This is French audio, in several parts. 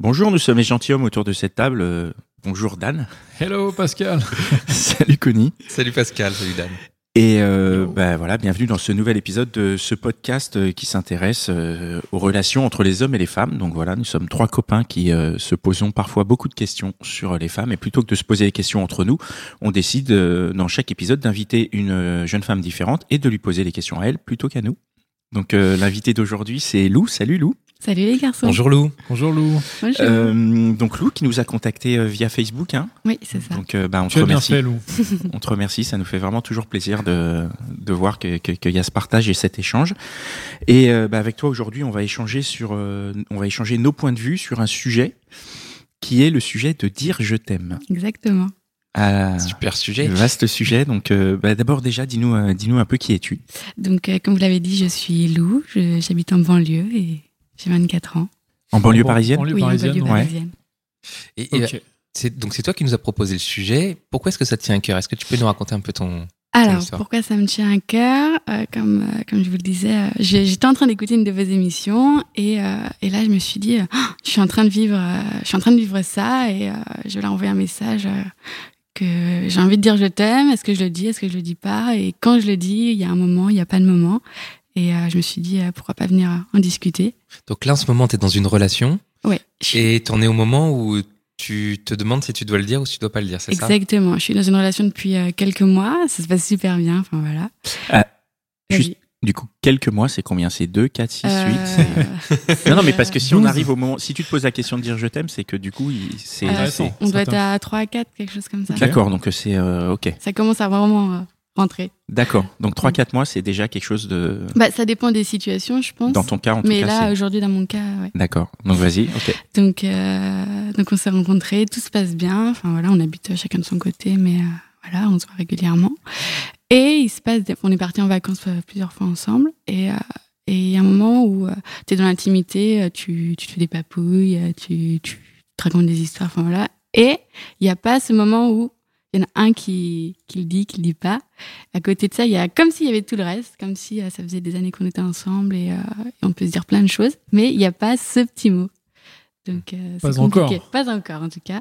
Bonjour, nous sommes les gentilshommes autour de cette table. Euh, bonjour Dan. Hello Pascal. salut Connie. Salut Pascal, salut Dan. Et euh, bah, voilà, bienvenue dans ce nouvel épisode de ce podcast euh, qui s'intéresse euh, aux relations entre les hommes et les femmes. Donc voilà, nous sommes trois copains qui euh, se posons parfois beaucoup de questions sur les femmes. Et plutôt que de se poser des questions entre nous, on décide euh, dans chaque épisode d'inviter une jeune femme différente et de lui poser les questions à elle plutôt qu'à nous. Donc euh, l'invité d'aujourd'hui, c'est Lou. Salut Lou. Salut les garçons. Bonjour Lou. Bonjour Lou. Bonjour. Euh, donc Lou qui nous a contacté euh, via Facebook. Hein. oui, c'est ça. Donc euh, bah, on te bien remercie. fait Lou. On te remercie, ça nous fait vraiment toujours plaisir de, de voir qu'il que, y a ce partage et cet échange. Et euh, bah, avec toi aujourd'hui, on va échanger sur, euh, on va échanger nos points de vue sur un sujet qui est le sujet de dire je t'aime. Exactement. Ah, Super sujet. vaste sujet. Donc euh, bah, d'abord déjà, dis-nous, euh, dis-nous un peu qui es-tu. Donc, euh, comme vous l'avez dit, je suis Lou, j'habite en banlieue et j'ai 24 ans. En banlieue parisienne. banlieue oui, parisienne, en banlieue ouais. parisienne. Et, et, Ok. c'est- donc c'est toi qui nous as proposé le sujet. Pourquoi est-ce que ça te tient à cœur? Est-ce que tu peux nous raconter un peu ton... Alors, pourquoi ça me tient à cœur? Euh, comme, euh, comme je vous le disais, euh, j'étais en train d'écouter une de vos émissions et, euh, et là, je me suis dit, je suis en train de vivre, euh, je suis en train de vivre ça et euh, je vais leur envoyer un message euh, que j'ai envie de dire je t'aime. Est-ce que je le dis? Est-ce que je le dis pas? Et quand je le dis, il y a un moment, il n'y a pas de moment. Et euh, je me suis dit, euh, pourquoi pas venir en discuter Donc là, en ce moment, tu es dans une relation Ouais. et tu en es au moment où tu te demandes si tu dois le dire ou si tu dois pas le dire, c'est ça? Exactement. Je suis dans une relation depuis euh, quelques mois. Ça se passe super bien. Enfin voilà. Ah, juste- Du coup, quelques mois, c'est combien? C'est 2, 4, 6, 8 Euh, Non, non, mais parce que si on 12. arrive au moment, si tu te poses la question de dire je t'aime, c'est que du coup, c'est. euh, c'est- on doit être à 3 à 4, quelque chose comme ça. D'accord, donc c'est euh, ok. Ça commence à vraiment euh, rentrer. D'accord. Donc 3-4 mois, c'est déjà quelque chose de. Bah, ça dépend des situations, je pense. Dans ton cas, en tout Mais cas, là, c'est. aujourd'hui, dans mon cas, ouais. D'accord. Donc vas-y. Ok. Donc, euh, donc on s'est rencontrés, tout se passe bien. Enfin voilà, on habite euh, chacun de son côté, mais euh, voilà, on se voit régulièrement. Et il se passe, des- on est partis en vacances euh, plusieurs fois ensemble. Et euh, et il y a un moment où tu es dans l'intimité, euh, tu, tu te fais des papouilles, euh, tu, tu te racontes des histoires, enfin voilà. Et il n'y a pas ce moment où il y en a un qui, qui le dit, qui le dit pas. À côté de ça, il y a comme s'il y avait tout le reste, comme si euh, ça faisait des années qu'on était ensemble et, euh, et on peut se dire plein de choses, mais il n'y a pas ce petit mot. Donc, euh, Pas encore. Pas encore, en tout cas.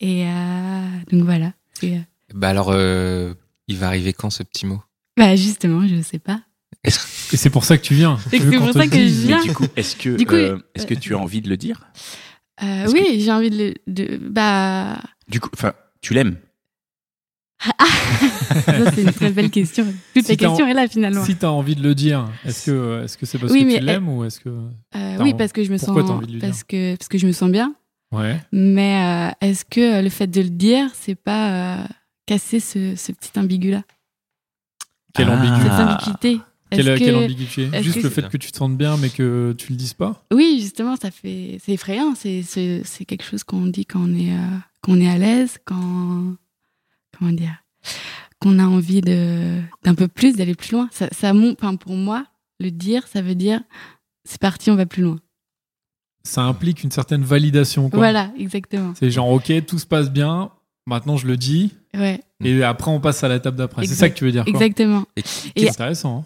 Et euh, donc voilà. Euh, Bah alors, euh, il va arriver quand ce petit mot? Bah justement, je sais pas. Et c'est pour ça que tu viens. C'est pour ça que je viens. Mais du coup, est-ce que coup, euh, est-ce que tu as envie de le dire? Euh, oui, j'ai envie de, le- de bah. Du coup, enfin, tu l'aimes? Ça, c'est une très belle question. Toute Si la question est là finalement. Si tu as envie de le dire, est-ce que est-ce que c'est parce Oui, que mais tu l'aimes ou est-ce que Euh, oui, en- parce que je me pourquoi t'as sens envie de parce que parce que je me sens bien. ouais Mais euh, est-ce que euh, le fait de le dire, c'est pas euh, casser ce, ce petit ambigu là, Quelle Ah. ambiguïté. cette ambiguïté Quelle, ambiguïté? Juste que le c'est- fait que tu te sentes bien mais que tu le dises pas? Oui, justement, ça fait c'est effrayant. C'est c'est c'est quelque chose qu'on dit quand on est euh, quand on est à l'aise, quand comment dire, qu'on a envie de d'un peu plus, d'aller plus loin. Ça, enfin, pour moi, le dire, ça veut dire c'est parti, on va plus loin. Ça implique une certaine validation. Quoi. Voilà, exactement. C'est genre, ok, tout se passe bien, maintenant je le dis, Ouais, et après on passe à la table d'après. C'est ça que tu veux dire, quoi. exactement. Et Et- C'est intéressant. hein.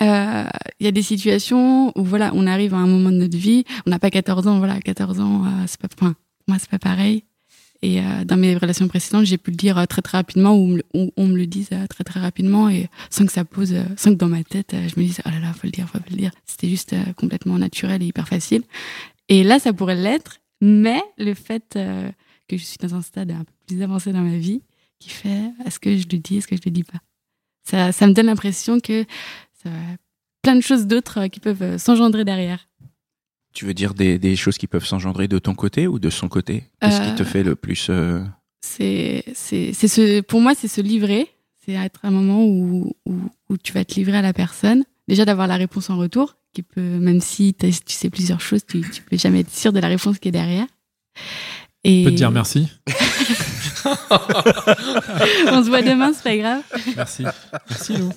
Euh, Il y a des situations où voilà, on arrive à un moment de notre vie, on n'a pas 14 ans, voilà, 14 ans, euh, c'est pas, enfin, moi c'est pas pareil. Et euh, dans mes relations précédentes, j'ai pu le dire euh, très très rapidement ou, ou on me le dise euh, très très rapidement et sans que ça pose, euh, sans que dans ma tête je me dise oh là là, faut le dire, faut le dire. C'était juste complètement naturel et hyper facile. Et là, ça pourrait l'être, mais le fait que je suis dans un stade un peu plus avancé dans ma vie, qui fait est-ce que je le dis, est-ce que je le dis pas? Ça, ça me donne l'impression que ça, plein de choses d'autres qui peuvent s'engendrer derrière. Tu veux dire des, des choses qui peuvent s'engendrer de ton côté ou de son côté? Qu'est-ce qui Euh, te fait le plus euh, C'est, c'est, c'est ce, pour moi, c'est se livrer. C'est être un moment où, où, où tu vas te livrer à la personne. Déjà d'avoir la réponse en retour, qui peut, même si tu sais plusieurs choses, tu, tu peux jamais être sûr de la réponse qui est derrière. Et Je peux te dire merci. on se voit demain, c'est pas grave. Merci. Merci, Lou.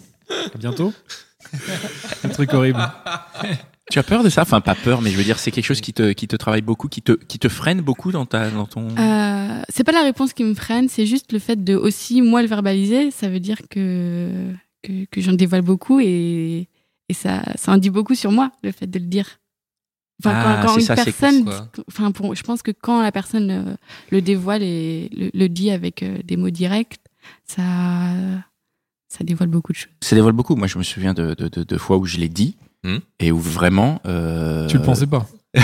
À bientôt. Un truc horrible. Tu as peur de ça? Enfin, pas peur, mais je veux dire, c'est quelque chose qui te, qui te travaille beaucoup, qui te, qui te freine beaucoup dans, ta, dans ton. Euh, c'est pas la réponse qui me freine, c'est juste le fait de aussi moi le verbaliser. Ça veut dire que que, que j'en dévoile beaucoup et, et ça, ça en dit beaucoup sur moi le fait de le dire. Enfin, Ah, quand, quand c'est une ça, personne, enfin pour, je pense que quand la personne euh, le dévoile et le, le dit avec euh, des mots directs, ça ça dévoile beaucoup de choses. Ça dévoile beaucoup. Moi, je me souviens de, de, de, de fois où je l'ai dit Hmm. et où vraiment. euh, Tu le pensais pas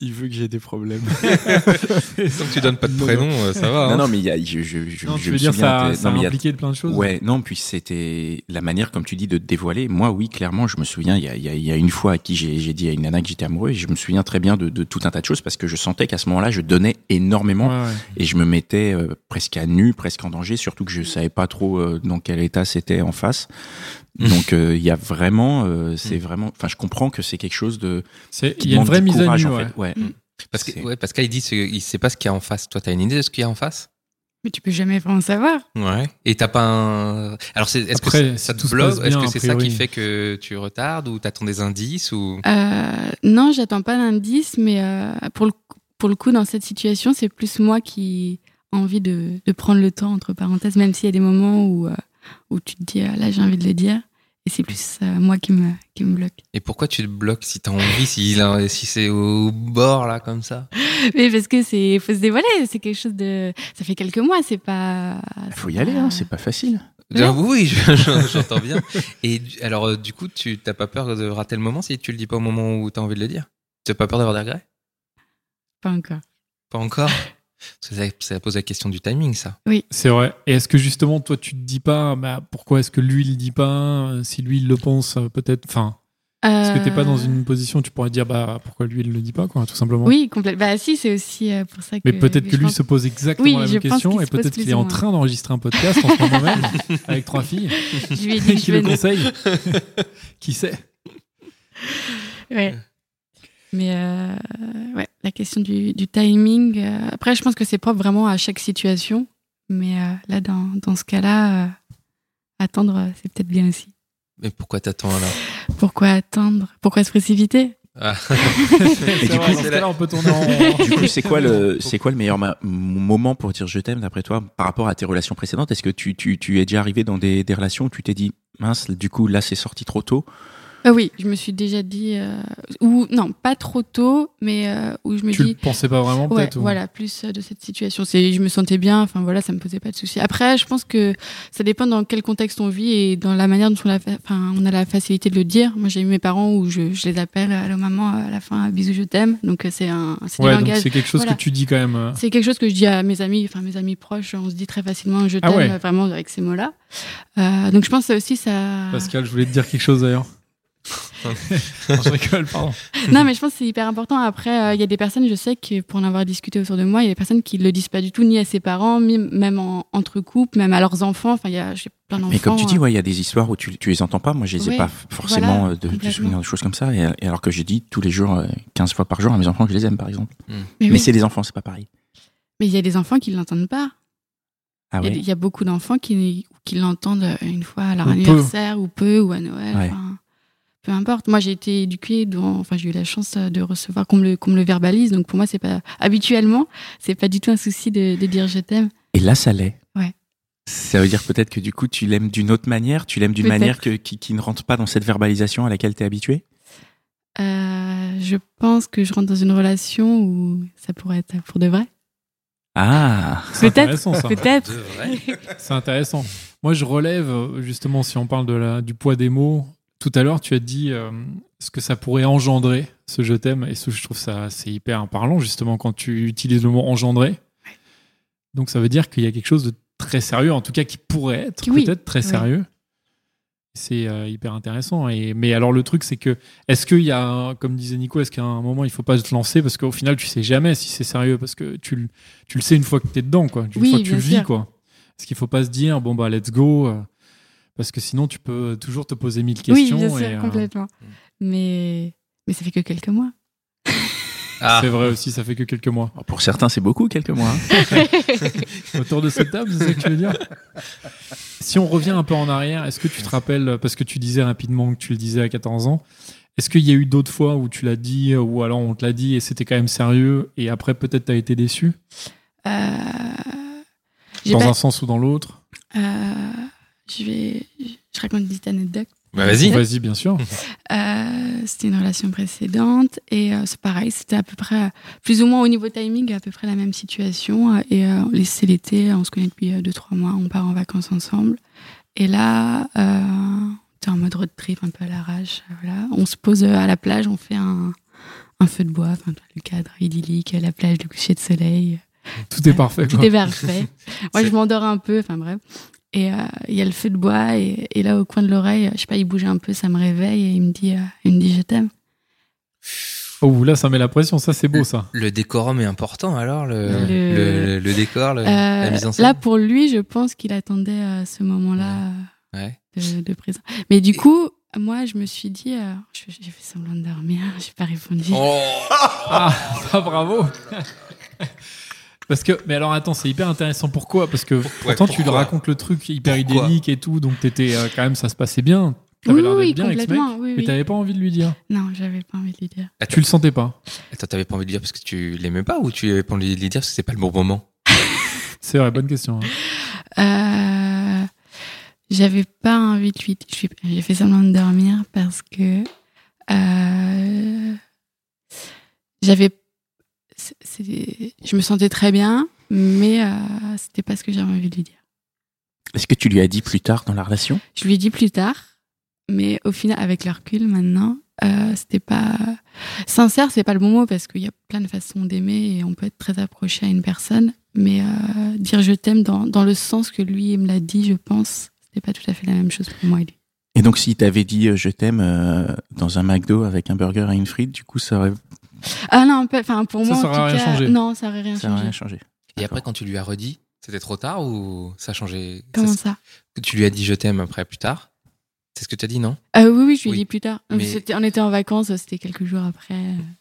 Il veut que j'ai des problèmes. Tant que tu donnes pas de prénom, euh, ça va. non, hein. non, mais il y a, je, je, je, Non, je tu me veux dire souviens ça, ça non, a impliqué de plein de choses Ouais, non, puis c'était la manière, comme tu dis, de te dévoiler. Moi, oui, clairement, je me souviens, il y a, il y a, il y a une fois à qui j'ai dit à une nana que j'étais amoureux, et je me souviens très bien de, de tout un tas de choses parce que je sentais qu'à ce moment-là, je donnais énormément Ouais, ouais. et je me mettais euh, presque à nu, presque en danger, surtout que je savais pas trop euh, dans quel état c'était en face. Donc, euh, il y a vraiment, euh, c'est vraiment, enfin, je comprends que c'est quelque chose de. Il y a une vraie mise à courage, nu. en ouais. fait. Ouais. Mm. Parce que, ouais, Pascal, il dit ce- il sait pas ce qu'il y a en face. Toi, t'as une idée de ce qu'il y a en face? Mais tu peux jamais vraiment savoir. Ouais. Et t'as pas un. Alors, c'est- est-ce que ça, te bloque Est-ce que a c'est ça qui fait que tu retardes ou t'attends des indices ou? Euh, non, j'attends pas d'indice, mais euh, pour, le, pour le coup, dans cette situation, c'est plus moi qui ai envie de, de prendre le temps, entre parenthèses, même s'il y a des moments où, euh, où tu te dis, ah, là, j'ai envie de le dire. Et c'est plus euh, moi qui me, qui me bloque. Et pourquoi tu te bloques si t'as envie, si, si c'est au bord là comme ça? Mais parce que c'est faut se dévoiler, c'est quelque chose de. Ça fait quelques mois, c'est pas. Il faut y aller, hein, c'est pas facile. Ouais. Oui, je- je- j'entends bien. Et alors, euh, du coup, tu t'as pas peur de rater le moment si tu le dis pas au moment où t'as envie de le dire? Tu as pas peur d'avoir des regrets? Pas encore. Pas encore? Parce que ça, ça pose la question du timing, ça. C'est vrai. Et est-ce que justement, toi, tu te dis pas, bah, pourquoi est-ce que lui, il le dit pas euh, Si lui, il le pense, euh, peut-être. Enfin, est-ce que t'es pas dans une position où tu pourrais dire, bah, pourquoi lui, il le dit pas, quoi, tout simplement? Oui, complètement. Bah si, c'est aussi euh, pour ça que. Mais peut-être que lui pense- se pose exactement Oui, la même question et peut-être qu'il est en train d'enregistrer un podcast en ce moment même avec trois filles Je lui ai dit qui je le venais. conseille. qui sait? Ouais. Mais euh, ouais, la question du, du timing. euh, après, je pense que c'est propre vraiment à chaque situation. Mais euh, là, dans, dans ce cas-là, euh, attendre, c'est peut-être bien aussi. Mais pourquoi t'attends alors? Pourquoi attendre? Pourquoi se précipiter? Ah. Et du coup, dans ce cas-là, on peut tourner en. Du coup, c'est quoi le, c'est quoi le meilleur moment pour dire je t'aime d'après toi par rapport à tes relations précédentes? Est-ce que tu, tu, tu es déjà arrivé dans des, des relations où tu t'es dit mince, du coup là c'est sorti trop tôt? Ah Oui, je me suis déjà dit. euh, ou non, pas trop tôt, mais euh, où je me Tu dis. le pensais pas vraiment, Ouais, peut-être ou- voilà, plus euh, de cette situation. C'est, je me sentais bien, enfin voilà, ça me posait pas de soucis. Après, je pense que ça dépend dans quel contexte on vit et dans la manière dont on a, enfin, on a la facilité de le dire. Moi, j'ai eu mes parents où je, je les appelle, allô maman, à la fin, bisous, je t'aime. Donc euh, c'est un, c'est Ouais, donc langage. c'est quelque chose Voilà. que tu dis quand même. euh. C'est quelque chose que je dis à mes amis, enfin mes amis proches, on se dit très facilement je Ah t'aime, ouais. vraiment avec ces mots-là. Euh, donc je pense que aussi ça. Pascal, je voulais te dire quelque chose d'ailleurs. Non, je rigole, pardon. non, mais je pense que c'est hyper important. Après, euh, il y a des personnes, je sais que pour en avoir discuté autour de moi, il y a des personnes qui le disent pas du tout, ni à ses parents, ni même en- entre couples, même à leurs enfants. Enfin, il y a plein d'enfants. Mais comme tu dis, euh, ouais, il y a des histoires où tu, tu les entends pas. Moi, je les ai pas forcément voilà, euh, de, de souvenirs de choses comme ça. Et, et alors que j'ai dit tous les jours, euh, 15 fois par jour à mes enfants que je les aime, par exemple. Mais, Mais oui. c'est des enfants, c'est pas pareil. Mais il y a des enfants qui l'entendent pas. Ah Il y a ouais. des- il y, a beaucoup d'enfants qui, qui l'entendent une fois à leur Ou peu. anniversaire ou peu ou à Noël. Ouais. enfin, peu importe. Moi, j'ai été éduquée dans, enfin, j'ai eu la chance euh, de recevoir qu'on me le, qu'on me le verbalise. Donc pour moi, c'est pas habituellement, c'est pas du tout un souci de, de dire je t'aime. Et là, ça l'est. Ouais. Ça veut dire peut-être que du coup, tu l'aimes d'une autre manière? Tu l'aimes d'une Peut-être. manière que, qui, qui ne rentre pas dans cette verbalisation à laquelle tu es habitué. Euh, je pense que je rentre dans une relation où ça pourrait être pour de vrai. Ah. C'est Peut-être, intéressant, ça. peut-être. C'est intéressant. Moi, je relève, euh, justement, si on parle de la, du poids des mots, tout à l'heure, tu as dit euh, ce que ça pourrait engendrer, ce je t'aime, et ce, je trouve ça c'est hyper parlant, justement, quand tu utilises le mot engendrer. Donc, ça veut dire qu'il y a quelque chose de très sérieux, en tout cas qui pourrait être Oui. peut-être très Oui. sérieux. C'est euh, hyper intéressant. Et, mais alors, le truc, c'est que, est-ce qu'il y a, comme disait Nico, est-ce qu'à un moment, il faut pas se lancer Parce qu'au final, tu sais jamais si c'est sérieux, parce que tu, le- tu le sais une fois que tu es dedans, quoi. Une Oui, fois que tu le vis, quoi. Est-ce qu'il faut pas se dire, bon, bah, let's go euh, Parce que sinon, tu peux toujours te poser mille questions. Oui, bien sûr, et, euh, complètement. Mais, mais ça fait que quelques mois. Ah. C'est vrai aussi, ça fait que quelques mois. Alors, Pour certains, c'est beaucoup, quelques mois. hein. Autour de cette table, c'est ça que tu veux dire? Si on revient un peu en arrière, est-ce que tu te rappelles, parce que tu disais rapidement que tu le disais à 14 ans, est-ce qu'il y a eu d'autres fois où tu l'as dit, ou alors on te l'a dit et c'était quand même sérieux, et après peut-être tu as été déçu, Euh, dans pas- un sens ou dans l'autre? Euh, je vais, je raconte une petite anecdote. Bah, vas-y. Vas-y, bien sûr. Euh, c'était une relation précédente et euh, c'est pareil, c'était à peu près, plus ou moins au niveau timing, à peu près la même situation. euh, et euh, c'est l'été, on se connaît depuis 2-3 mois, on part en vacances ensemble. Et là, euh, t'es en mode road trip, un peu à l'arrache. Voilà. On se pose à la plage, on fait un, un feu de bois, enfin, le cadre idyllique, la plage, le coucher de soleil. Tout est parfait. Tout quoi. est parfait. Moi, je m'endors un peu, enfin bref. Et euh, il y a le feu de bois, et, et là, au coin de l'oreille, je sais pas, il bouge un peu, ça me réveille, et il me dit, euh, il me dit je t'aime. Oh, là, ça met la pression, ça c'est beau ça. Le décorum est important alors, le, Le- le, le décor, le- la Euh, mise en scène? là, pour lui, je pense qu'il attendait euh, ce moment-là Ouais. de, de présent. Mais du coup, moi, je me suis dit, euh, je- j'ai fait semblant de dormir, j'ai pas répondu. Oh Ah, ah, bravo Parce que, mais alors attends, c'est hyper intéressant. Pourquoi? Parce que pourtant tu lui racontes le truc hyper Pourquoi? idyllique et tout, donc t'étais euh, quand même, ça se passait bien. T'avais oui, l'air oui, bien avec ce mec, complètement. oui, mais t'avais pas envie de lui dire. Non, j'avais pas envie de lui dire. Attends, Tu le sentais pas. Attends, t'avais pas envie de lui dire parce que tu l'aimais pas ou tu avais pas envie de lui dire parce que c'est pas le bon moment? C'est vrai, bonne question. hein. Euh, j'avais pas envie de lui. suis- J'ai fait semblant de dormir parce que euh, j'avais. Je me sentais très bien, mais euh, c'était pas ce que j'avais envie de lui dire. Est-ce que tu lui as dit plus tard dans la relation? Je lui ai dit plus tard, mais au final, avec le recul maintenant, euh, c'était pas sincère, c'est pas le bon mot parce qu'il y a plein de façons d'aimer et on peut être très approché à une personne, mais euh, dire je t'aime dans, dans le sens que lui me l'a dit, je pense, c'était pas tout à fait la même chose pour moi et lui. Et donc, s'il t'avait dit euh, je t'aime euh, dans un McDo avec un burger et une frite, du coup, ça aurait, Ah non, enfin pour Ça, moi, ça en aurait tout rien cas, changé. non, ça aurait rien ça aurait changé. rien changé. Et après, quand tu lui as redit, c'était trop tard ou ça a changé? Comment Ça- ça que Tu lui as dit je t'aime après plus tard? C'est ce que tu as dit, non? Euh, Oui, oui, je lui ai Oui, dit plus tard. mais- On était en vacances, c'était quelques jours après.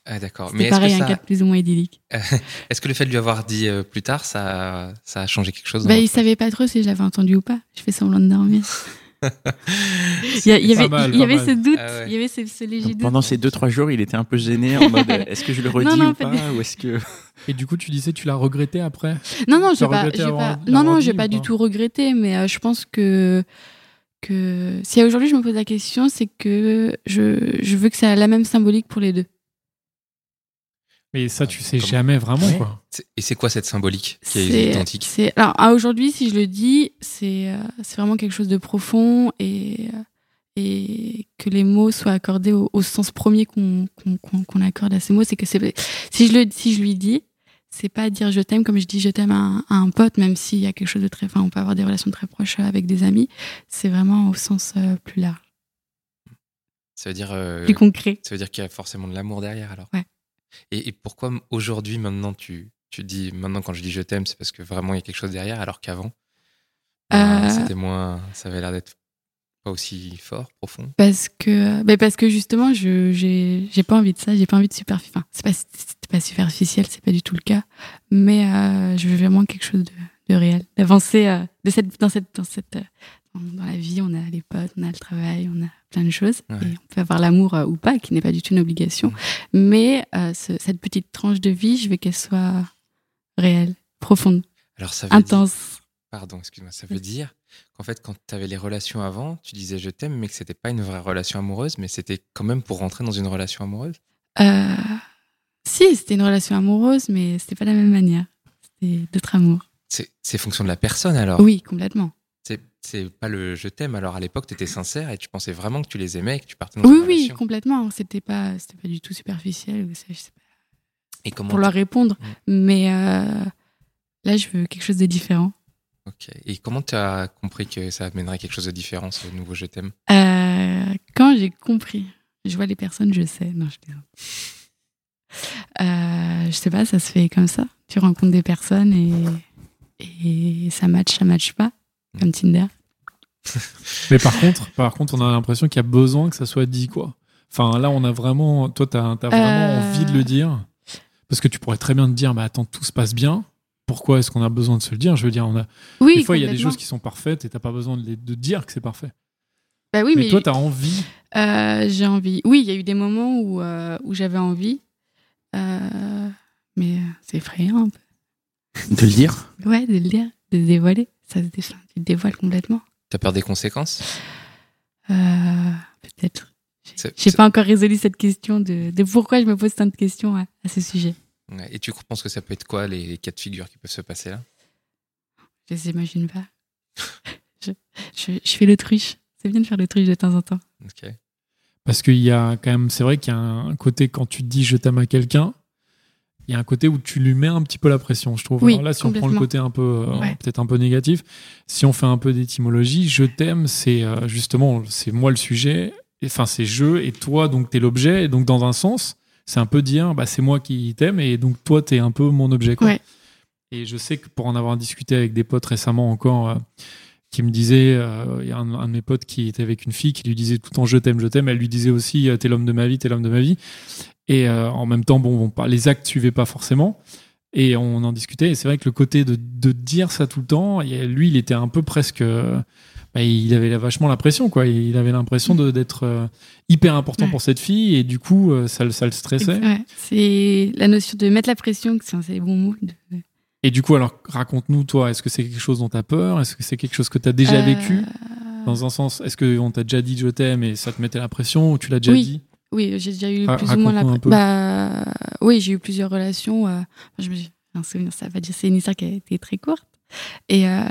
Ah d'accord. Mais est-ce que, pareil, un ça- cadre plus ou moins idyllique. est-ce que le fait de lui avoir dit euh, plus tard, ça, ça a changé quelque chose Bah, il savait pas trop si je l'avais entendu ou pas. Je fais semblant de dormir. Il y, il avait, il y ce doute, Ah ouais. il y avait ce, ce léger doute. Pendant ces deux trois jours, il était un peu gêné en mode est-ce que je le redis non, ou pas pas ou est-ce que Et du coup, tu disais, tu l'as regretté après? Non, non, j'ai as pas, pas, non, non, j'ai pas du tout regretté, mais euh, je pense que que si aujourd'hui je me pose la question, c'est que je, je veux que ça ait la même symbolique pour les deux. Mais ça, tu sais Comment jamais vraiment, Ouais. quoi. Et c'est quoi cette symbolique qui est, C'est- identique? alors à aujourd'hui, si je le dis, c'est euh, c'est vraiment quelque chose de profond et euh, et que les mots soient accordés au, au sens premier qu'on qu'on- qu'on- qu'on accorde à ces mots, c'est que c'est si je le si je lui dis, c'est pas dire je t'aime comme je dis je t'aime à, un- à un pote, même s'il y a quelque chose de très, enfin on peut avoir des relations très proches avec des amis. C'est vraiment au sens euh, plus large, Ça veut dire, euh, plus concret. ça veut dire qu'il y a forcément de l'amour derrière alors. Ouais. Et, et pourquoi aujourd'hui, maintenant, tu, tu dis, maintenant quand je dis je t'aime, c'est parce que vraiment il y a quelque chose derrière, alors qu'avant, euh, Euh. c'était moins, ça avait l'air d'être pas aussi fort, profond? Parce que, ben parce que justement, je j'ai pas envie de ça, j'ai pas envie de superficiel. Enfin, c'est pas c'est pas superficiel, c'est pas du tout le cas. Mais euh, je veux vraiment quelque chose de, de réel, d'avancer euh, de cette dans cette dans cette dans, la vie. On a les potes, on a le travail, on a plein de choses Ouais. et on peut avoir l'amour euh, ou pas, qui n'est pas du tout une obligation. Mais euh, ce- cette petite tranche de vie, je veux qu'elle soit réelle, profonde, Alors ça veut dire, intense. pardon, excuse-moi, ça veut dire qu'en fait, quand tu avais les relations avant, tu disais je t'aime, mais que c'était pas une vraie relation amoureuse, mais c'était quand même pour rentrer dans une relation amoureuse? Euh, si, c'était une relation amoureuse, mais c'était pas de la même manière. C'était d'autres amours. C'est fonction de la personne alors? Oui, complètement. C'est pas le je t'aime. Alors à l'époque, tu étais sincère et tu pensais vraiment que tu les aimais et que tu partais dans Oui, oui, relation. complètement. C'était pas, c'était pas du tout superficiel. je sais pas, Et comment pour leur répondre. Mm. Mais euh, là, je veux quelque chose de différent. Ok. Et comment tu as compris que ça amènerait quelque chose de différent, ce nouveau je t'aime? Euh, quand j'ai compris, je vois les personnes, je sais. Non, je plaisante. Euh, je sais pas, ça se fait comme ça. Tu rencontres des personnes et, et ça match, ça match pas, comme Tinder. Mais par contre, par contre, on a l'impression qu'il y a besoin que ça soit dit, quoi. Enfin, là, on a vraiment, toi, t'as as vraiment Euh. envie de le dire. Parce que tu pourrais très bien te dire, bah attends, tout se passe bien. Pourquoi est-ce qu'on a besoin de se le dire? Je veux dire, on a... Oui, des fois, il y a des choses qui sont parfaites et t'as pas besoin de, les- de dire que c'est parfait. Bah oui, mais, mais, toi, t'as envie. euh, j'ai envie. Oui, il y a eu des moments où, euh, où j'avais envie. Euh, mais c'est effrayant un peu. De le dire? Ouais, de le dire, de le dévoiler. Ça se dé... enfin, tu te dévoiles complètement. T'as peur des conséquences Euh, Peut-être. J'ai pas encore résolu cette question de, de pourquoi je me pose tant de questions à, à ce sujet. Ouais. Et tu penses que ça peut être quoi les, les cas de figure qui peuvent se passer là? Je les imagine pas. je, je, je fais l'autruche. C'est bien de faire l'autruche de temps en temps. Parce qu'il y a quand même, c'est vrai qu'il y a un côté quand tu te dis je t'aime à quelqu'un, il y a un côté où tu lui mets un petit peu la pression, je trouve. Oui, Alors là, si on prend le côté un peu, euh, Ouais. peut-être un peu négatif, si on fait un peu d'étymologie, je t'aime, c'est euh, justement, c'est moi le sujet, et- enfin c'est je et toi, donc t'es l'objet, et donc dans un sens, c'est un peu dire, bah c'est moi qui t'aime, et donc toi t'es un peu mon objet. Quoi. Ouais. Et je sais que pour en avoir discuté avec des potes récemment encore, euh, qui me disaient, euh, il y a un, un de mes potes qui était avec une fille qui lui disait tout le temps je t'aime, je t'aime. Elle lui disait aussi t'es l'homme de ma vie, t'es l'homme de ma vie. Et euh, en même temps, bon, bon, pas- les actes suivaient pas forcément. Et on en discutait. Et c'est vrai que le côté de, de dire ça tout le temps, lui, il était un peu presque. euh, bah, il avait vachement l'impression, quoi. Il avait l'impression d'être euh, hyper important Ouais. pour cette fille. Et du coup, euh, ça, le- ça le stressait. Ouais, c'est la notion de mettre la pression, que c'est les bons mots. de- Et du coup, alors, raconte-nous, toi, est-ce que c'est quelque chose dont tu as peur? Est-ce que c'est quelque chose que tu as déjà Euh, vécu Dans un sens, est-ce qu'on t'a déjà dit je t'aime et ça te mettait la pression ou tu l'as déjà Oui. dit? Oui, j'ai déjà eu plus ou moins la. Bah, oui, j'ai eu plusieurs relations. euh, je me j'ai un souvenir, ça va dire, c'est une histoire qui a été très courte. Et euh,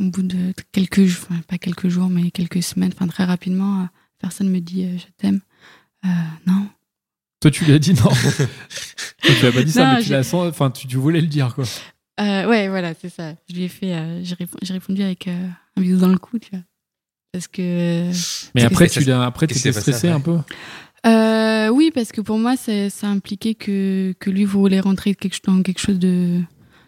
au bout de quelques jours, enfin, pas quelques jours, mais quelques semaines, enfin très rapidement, euh, personne me dit euh, je t'aime. Euh, non. Toi, tu lui as dit non. Toi, tu l'as pas dit ça, Non, mais tu, l'as sens- enfin, tu, tu voulais le dire, quoi. Euh, ouais, voilà, c'est ça. Je lui ai fait, euh, j'ai répo- j'ai répondu avec euh, un bisou dans le cou, tu vois. Parce que. Mais Parce après, tu l'as, après, passé stressé un peu? Euh, oui, parce que pour moi, ça, ça impliquait que, que lui voulait rentrer quelque, dans quelque chose de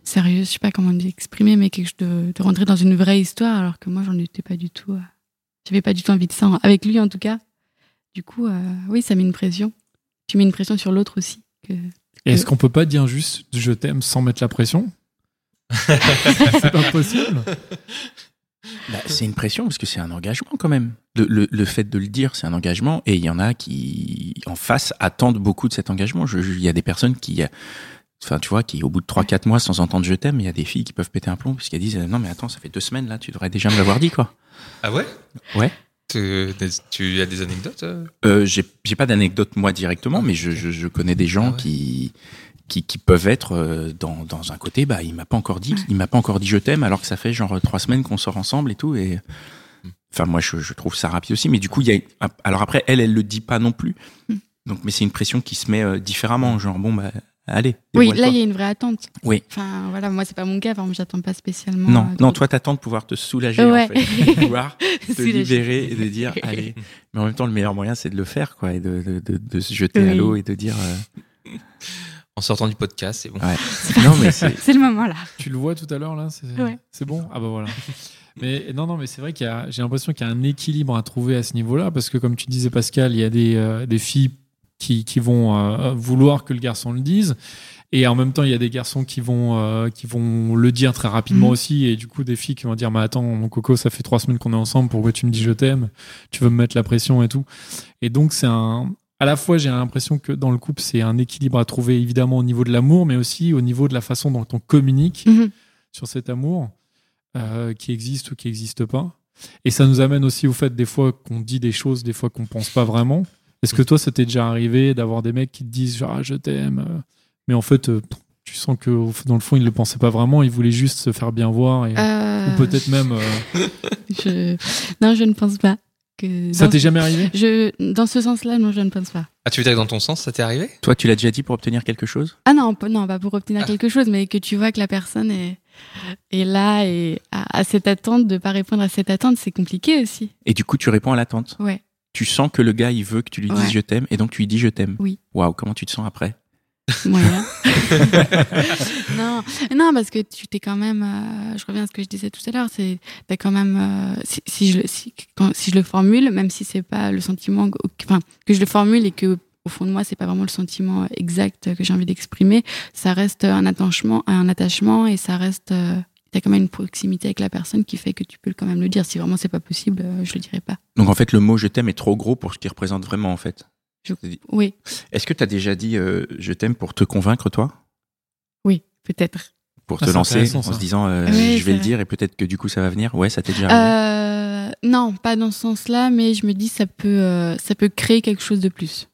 sérieux. Je sais pas comment l'exprimer, mais quelque chose de, de rentrer dans une vraie histoire, alors que moi, j'en étais pas du tout. euh, J'avais pas du tout envie de ça, avec lui en tout cas. Du coup, euh, oui, ça met une pression. Tu mets une pression sur l'autre aussi. Que... Est-ce qu'on peut pas dire juste je t'aime sans mettre la pression? C'est pas possible. Bah, c'est une pression parce que c'est un engagement quand même. Le, le- le fait de le dire, c'est un engagement et il y en a qui, en face, attendent beaucoup de cet engagement. Il y a des personnes qui, enfin, tu vois, qui au bout de 3-4 mois sans entendre je t'aime, il y a des filles qui peuvent péter un plomb parce qu'elles disent non mais attends, ça fait deux semaines là, tu devrais déjà me l'avoir dit quoi. Ah ouais? Ouais. Tu, tu as des anecdotes euh? Euh, j'ai pas d'anecdote moi directement, mais je, je- je connais des gens Ah ouais. qui, qui qui peuvent être euh, dans, dans un côté, bah il m'a pas encore dit, il m'a pas encore dit je t'aime alors que ça fait genre trois semaines qu'on sort ensemble et tout et enfin moi je, je trouve ça rapide aussi, mais du coup il y a alors après elle elle le dit pas non plus, Mm. donc mais c'est une pression qui se met euh, différemment, genre bon bah allez. Oui, là, il y a une vraie attente. Oui. Enfin, voilà, moi, c'est pas mon cas. Exemple, j'attends pas spécialement. non euh, non toi t'attends de pouvoir te soulager Ouais. en fait, de pouvoir te libérer et de dire allez. Mais en même temps, le meilleur moyen, c'est de le faire, quoi, et de, de, de, de se jeter à l'eau et de dire. euh, En sortant du podcast, c'est bon. ouais. non, mais c'est. C'est le moment là. Tu le vois tout à l'heure là C'est Ouais. c'est bon? Ah bah voilà. Mais non, non, mais c'est vrai qu'il y a, j'ai l'impression qu'il y a un équilibre à trouver à ce niveau-là, parce que comme tu disais Pascal, il y a des, euh, des filles qui, qui vont euh, vouloir que le garçon le dise, et en même temps il y a des garçons qui vont, euh, qui vont le dire très rapidement Mhm. aussi, et du coup des filles qui vont dire, mais attends, mon coco, ça fait trois semaines qu'on est ensemble, pourquoi tu me dis je t'aime? Tu veux me mettre la pression et tout. Et donc c'est un, à la fois j'ai l'impression que dans le couple c'est un équilibre à trouver évidemment au niveau de l'amour, mais aussi au niveau de la façon dont on communique Mhm. sur cet amour euh, qui existe ou qui n'existe pas. Et ça nous amène aussi au fait des fois qu'on dit des choses, des fois qu'on pense pas vraiment. Est-ce que toi, ça t'est déjà arrivé d'avoir des mecs qui te disent genre ah, je t'aime, euh, mais en fait euh, tu sens que dans le fond ils le pensaient pas vraiment, ils voulaient juste se faire bien voir et Euh, ou peut-être même euh, je... Non, je ne pense pas. Que ça t'est ce- jamais arrivé? Je... Dans ce sens-là, non, je ne pense pas. Ah, tu veux dire que dans ton sens, ça t'est arrivé? Toi, tu l'as déjà dit pour obtenir quelque chose? Ah non, pas- non, pas pour obtenir Ah. quelque chose, mais que tu vois que la personne est, est là et a, a cette attente, de pas répondre à cette attente, c'est compliqué aussi. Et du coup, tu réponds à l'attente? Ouais. Tu sens que le gars, il veut que tu lui dises Ouais. je t'aime, et donc tu lui dis je t'aime? Oui. Waouh, comment tu te sens après? Moyen. non, non, parce que tu t'es quand même. euh, je reviens à ce que je disais tout à l'heure. C'est t'as quand même. euh, si, si je le- si, quand- si je le formule, même si c'est pas le sentiment, enfin que je le formule et que au fond de moi, c'est pas vraiment le sentiment exact que j'ai envie d'exprimer. Ça reste un attachement, un attachement et ça reste. Euh, T'as quand même une proximité avec la personne qui fait que tu peux quand même le dire. Si vraiment c'est pas possible, euh, je le dirai pas. Donc en fait, le mot je t'aime est trop gros pour ce qu'il représente vraiment en fait. Je- Oui, Est-ce que tu as déjà dit euh, je t'aime pour te convaincre toi? Oui, peut-être. Pour Ah, te lancer en se disant euh, Oui, je vais le vrai. dire et peut-être que du coup ça va venir? Ouais, ça t'est déjà arrivé? Euh, non, pas dans ce sens-là, mais je me dis ça peut, euh, ça peut créer quelque chose de plus.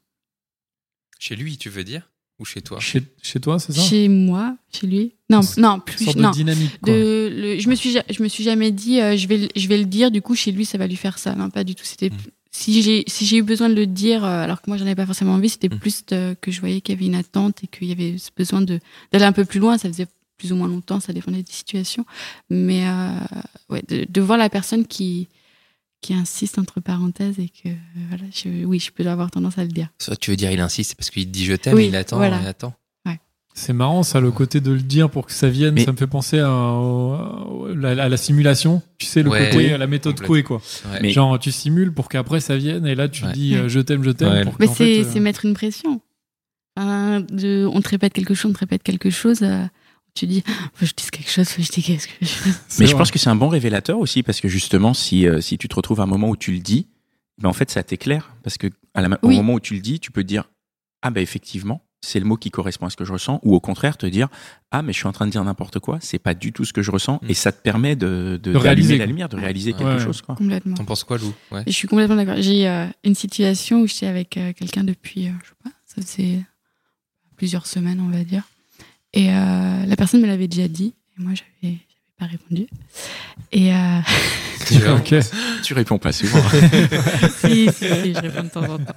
Chez lui, tu veux dire? Ou chez toi? Chez, chez toi, c'est ça? Chez moi, chez lui? Non, non, Une plus. sorte Non. de dynamique. Quoi. De, le- je me suis, je me suis jamais dit, euh, je vais, le- je vais le dire. Du coup, chez lui, ça va lui faire ça. Non, pas du tout. C'était Mm. Si j'ai, si j'ai eu besoin de le dire, euh, alors que moi, j'en avais pas forcément envie, c'était Mm. plus de- que je voyais qu'il y avait une attente et qu'il y avait ce besoin de d'aller un peu plus loin. Ça faisait plus ou moins longtemps, ça dépendait des situations. Mais euh, ouais, de, de voir la personne qui qui insiste entre parenthèses et que voilà, je, oui, je peux avoir tendance à le dire. Soit tu veux dire il insiste, parce qu'il dit je t'aime, Oui, il attend, voilà. il attend. C'est marrant ça, le côté de le dire pour que ça vienne. Mais- Ça me fait penser à, la, à la simulation. Tu sais, le Ouais, côté, à la méthode. Coué, quoi. Ouais. Mais- Genre, tu simules pour qu'après ça vienne et là tu Ouais. dis euh, je t'aime, je t'aime. Pour Mais c'est euh, c'est mettre une pression. De, on te répète quelque chose, on te répète quelque chose. euh, tu dis, faut que je dise quelque chose, faut que je dise quelque chose. Mais je pense que c'est un bon révélateur aussi parce que justement, si, euh, si tu te retrouves à un moment où tu le dis, ben en fait, ça t'éclaire parce que à la, ma- au moment où tu le dis, tu peux te dire ah ben effectivement, c'est le mot qui correspond à ce que je ressens, ou au contraire te dire ah mais je suis en train de dire n'importe quoi, c'est pas du tout ce que je ressens, Mm. et ça te permet de, de, De réaliser, la lumière, de réaliser quelque Ouais. chose quoi. Complètement. T'en penses quoi, Lou? Ouais. Et je suis complètement d'accord. J'ai euh, une situation où j'étais avec euh, quelqu'un depuis, euh, je sais pas, ça faisait plusieurs semaines, on va dire. Et euh, la personne me l'avait déjà dit, et moi, j'avais pas répondu. Et euh, Tu vois Ok. Tu réponds pas souvent. si, si, si, je réponds de temps en temps.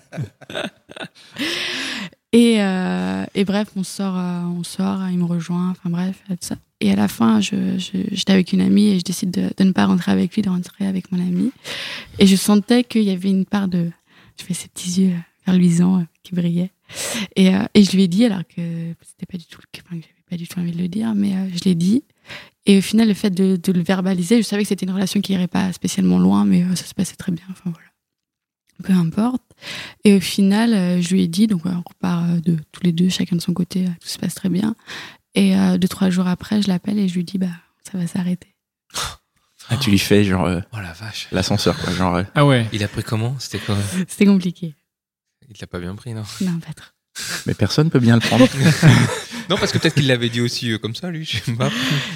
Et, euh, et bref, on sort, euh, on sort, il me rejoint, enfin bref, tout ça. Et à la fin, je, je- j'étais avec une amie et je décide de, ne pas rentrer avec lui, de rentrer avec mon ami. Et je sentais qu'il y avait une part de. Je fais ces petits yeux vers luisants euh, qui brillaient. Et, euh, et je lui ai dit, alors que c'était pas du tout, le- enfin, j'avais pas du tout envie de le dire, mais euh, je l'ai dit. Et au final, le fait de, de le verbaliser, je savais que c'était une relation qui irait pas spécialement loin, mais euh, ça se passait très bien. Enfin voilà. Peu importe. Et au final, euh, je lui ai dit, donc on repart euh, de tous les deux, chacun de son côté, euh, tout se passe très bien. Et euh, deux, trois jours après, je l'appelle et je lui dis, bah, ça va s'arrêter. Ah, tu lui fais genre euh, Oh la vache. l'ascenseur quoi, genre euh, Ah ouais. Il a pris comment? C'était quoi? C'était compliqué. Il l'a pas bien pris, non? Non, pas trop. mais personne peut bien le prendre. Non, parce que peut-être qu'il l'avait dit aussi euh, comme ça, lui. Je sais pas.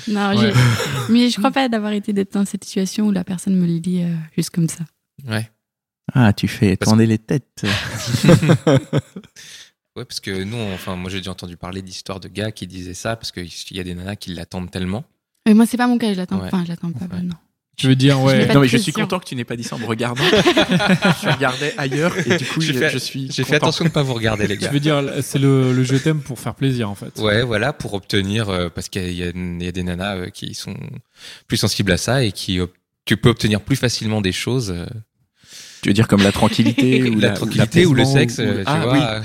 Non, Ouais. j'ai- mais je crois pas d'avoir été d'être dans cette situation où la personne me le dit euh, juste comme ça. Ouais. Ah, tu fais Parce- tourner les têtes. Ouais, parce que nous, enfin, moi j'ai déjà entendu parler d'histoires de gars qui disaient ça parce qu'il y a des nanas qui l'attendent tellement. Mais moi, c'est pas mon cas, je l'attends. Ouais. Enfin, je l'attends pas, Ouais. non. Tu veux dire, Je ouais. Non mais je suis content que tu n'aies pas dit ça en me regardant. je regardais ailleurs et du coup je, J'ai fait- je suis. J'ai fait attention de pas vous regarder, les Tu gars. veux dire, c'est le, le je t'aime pour faire plaisir en fait. Ouais, voilà, pour obtenir, euh, parce qu'il y, a- il y a des nanas euh, qui sont plus sensibles à ça et qui tu peux obtenir plus facilement des choses. Tu veux dire comme la tranquillité ou la la, tranquillité ou le sexe, ou- euh, tu ah, vois.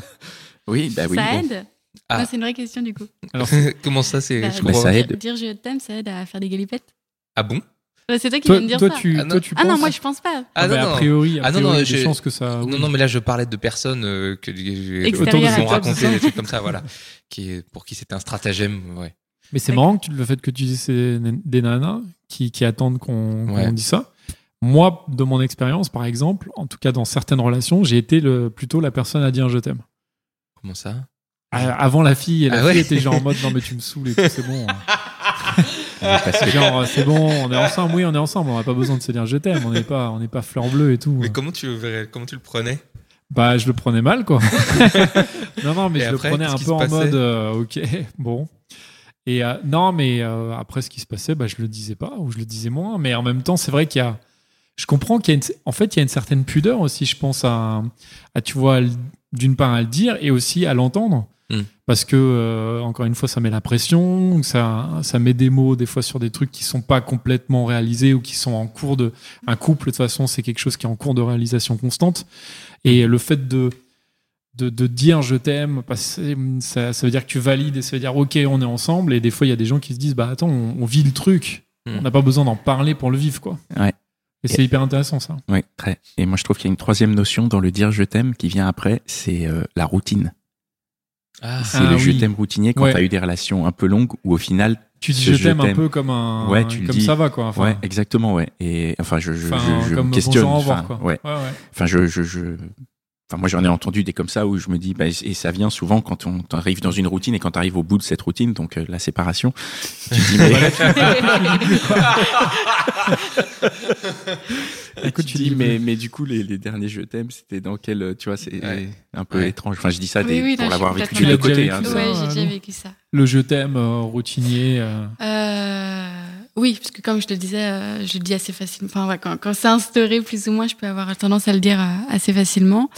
Oui, oui, bah oui. ça bon. aide Ah. Non, C'est une vraie question, du coup. Alors, Comment ça, c'est. Bah, je Bah, ça aide. Dire je t'aime, ça aide à faire des galipettes Ah bon? Ouais, C'est toi qui viens de dire toi, ça. tu, Ah non. toi, tu Ah non, moi, je pense pas. Ah mais non, a non. priori, a Ah non, priori, non, j'ai- chances que ça. oui. Non, non, mais là, je parlais de personnes euh, que, qui ont raconté des trucs comme ça, voilà. Qui, pour qui c'était un stratagème, ouais. Mais c'est marrant que tu- le fait que tu dises c'est des nanas qui, qui attendent qu'on qu'on Ouais. dise ça. Moi, de mon expérience, par exemple, en tout cas dans certaines relations, j'ai été le, plutôt la personne à dire je t'aime. Comment ça? À- Avant la fille, et la Ah fille ouais était genre en mode non mais tu me saoules et tout, c'est bon. Que- genre c'est bon, on est ensemble, oui on est ensemble, on n'a pas besoin de se dire je t'aime, on n'est pas, on n'est pas fleur bleue et tout. Mais comment tu, comment tu le prenais? Bah je le prenais mal quoi. non non mais Et je après, le prenais un peu en mode euh, ok bon. Et euh, non mais euh, après ce qui se passait, bah je le disais pas ou je le disais moins. Mais en même temps c'est vrai qu'il y a, je comprends qu'il y a une, en fait il y a une certaine pudeur aussi je pense à, à tu vois d'une part à le dire et aussi à l'entendre. Hmm. Parce que, euh, encore une fois, ça met la pression, ça, ça met des mots des fois sur des trucs qui sont pas complètement réalisés ou qui sont en cours de. Un couple, de toute façon, c'est quelque chose qui est en cours de réalisation constante. Et le fait de, de, de dire je t'aime, parce que ça, ça veut dire que tu valides et ça veut dire ok, on est ensemble. Et des fois, il y a des gens qui se disent bah attends, on, on vit le truc. Hmm. On n'a pas besoin d'en parler pour le vivre, quoi. Ouais. Et c'est hyper intéressant ça. Oui, très. Et moi, je trouve qu'il y a une troisième notion dans le dire je t'aime qui vient après, c'est euh, la routine. Ah, C'est Ah le je t'aime routinier quand Ouais. tu as eu des relations un peu longues où au final, Tu dis Ce je t'aime un peu comme un. Ouais, tu comme dis. ça va quoi. Enfin, ouais, exactement, ouais. Et enfin, je, je, enfin, je, je comme me questionne. bonjour, au revoir, enfin, quoi. ouais. ouais, ouais. Enfin, je, je, je, enfin, moi, j'en ai entendu des comme ça où je me dis, bah, et ça vient souvent quand on arrive dans une routine et quand tu arrives au bout de cette routine, donc euh, la séparation, tu dis, mais, Écoute, tu dis, dis- mais, mais du coup, les, les derniers je t'aime, c'était dans quel, euh, tu vois, c'est Ouais. un peu Ouais. étrange. Enfin, je dis ça Oui, des- oui, pour non, l'avoir vécu des deux côtés. Hein, ouais, j'ai déjà vécu ça. Le je t'aime euh, routinier. euh, Euh, oui, parce que comme je le disais, euh, je le dis assez facilement. Enfin, ouais, quand, quand c'est instauré, plus ou moins, je peux avoir tendance à le dire euh, assez facilement.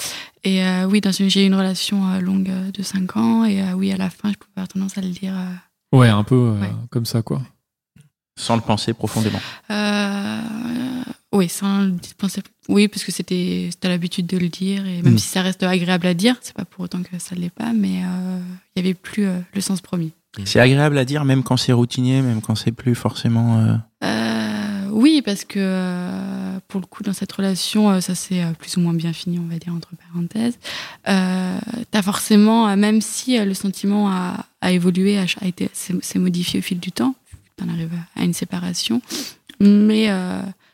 Et euh, oui, dans une, j'ai eu une relation euh, longue euh, de 5 ans. Et euh, oui, à la fin, je peux avoir tendance à le dire. euh, Ouais, un peu euh, Ouais. comme ça quoi. Sans le penser profondément. euh, oui, sans le penser. Oui, parce que c'était, c'était l'habitude de le dire. Et même Mm. si ça reste agréable à dire, c'est pas pour autant que ça ne l'est pas. Mais euh, il y avait plus euh, le sens premier. C'est agréable à dire, même quand c'est routinier, même quand c'est plus forcément. euh, Euh, oui, parce que euh, pour le coup, dans cette relation, euh, ça s'est euh, plus ou moins bien fini, on va dire entre parenthèses. Euh, T'as forcément, euh, même si euh, le sentiment a, a évolué, a, a été, s'est s'est modifié au fil du temps, t'en arrives à une séparation, mais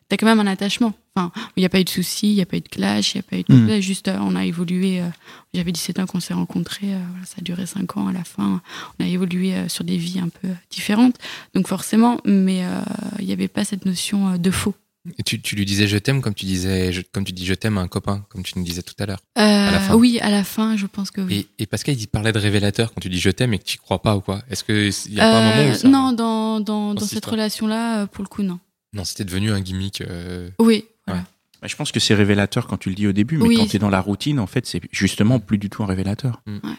t'as quand même un attachement. Enfin, il n'y a pas eu de soucis, il n'y a pas eu de clash, il n'y a pas eu de complet, juste euh, on a évolué. euh, J'avais 17 ans qu'on s'est rencontrés, euh, voilà, ça a duré 5 ans à la fin. On a évolué euh, sur des vies un peu différentes. Donc forcément, mais euh, il n'y avait pas cette notion euh, de faux. Et tu, tu lui disais je t'aime comme tu disais, je- comme tu dis je t'aime à un copain, comme tu nous disais tout à l'heure. Euh. Oui, à la fin, je pense que oui. Et, et Pascal, il parlait de révélateur quand tu dis je t'aime et que tu crois pas ou quoi. Est-ce que il y a pas un moment où ça... Non, dans, dans, dans cette relation-là, euh, pour le coup, non. Non, c'était devenu un gimmick. euh, Oui, voilà. Bah, je pense que c'est révélateur quand tu le dis au début, mais Oui. quand tu es dans la routine, en fait, c'est justement plus du tout un révélateur. Mm. Ouais.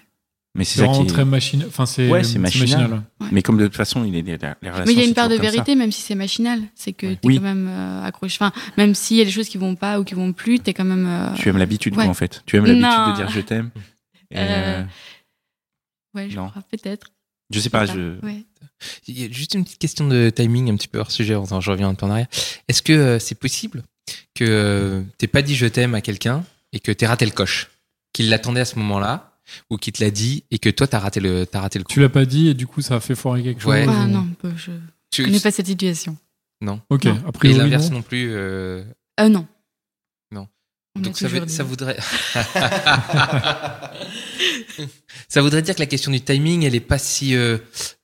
Mais c'est ça qui est... très machine. Enfin, c'est Ouais, c'est machinal. ouais. Mais comme de toute façon, il est les, relations. Mais il y a une part de vérité, même si c'est machinal. C'est que Ouais. t'es Oui. quand même euh, accroché. Enfin, même s'il y a des choses qui vont pas ou qui vont plus, t'es quand même. euh, Tu aimes l'habitude, Ouais. quoi, en fait. Tu aimes l'habitude de dire je t'aime. Euh, euh, Ouais, je non. crois, peut-être. Je sais pas, je... ouais. Il y a juste une petite question de timing, un petit peu hors sujet. Attends, je reviens un peu en arrière. Est-ce que euh, c'est possible que euh, t'aies pas dit je t'aime à quelqu'un et que t'aies raté le coche, qu'il l'attendait à ce moment-là ou qu'il te l'a dit et que toi t'as raté le t'as raté le coup? Tu l'as pas dit et du coup ça a fait foirer quelque chose. Ouais. Ah non, je Tu- connais pas cette situation. Ok, Non. a et priori l'inverse non. non plus. euh, Euh, non. On Donc ça, veut- voudrait. ça voudrait dire que la question du timing, elle est pas si euh,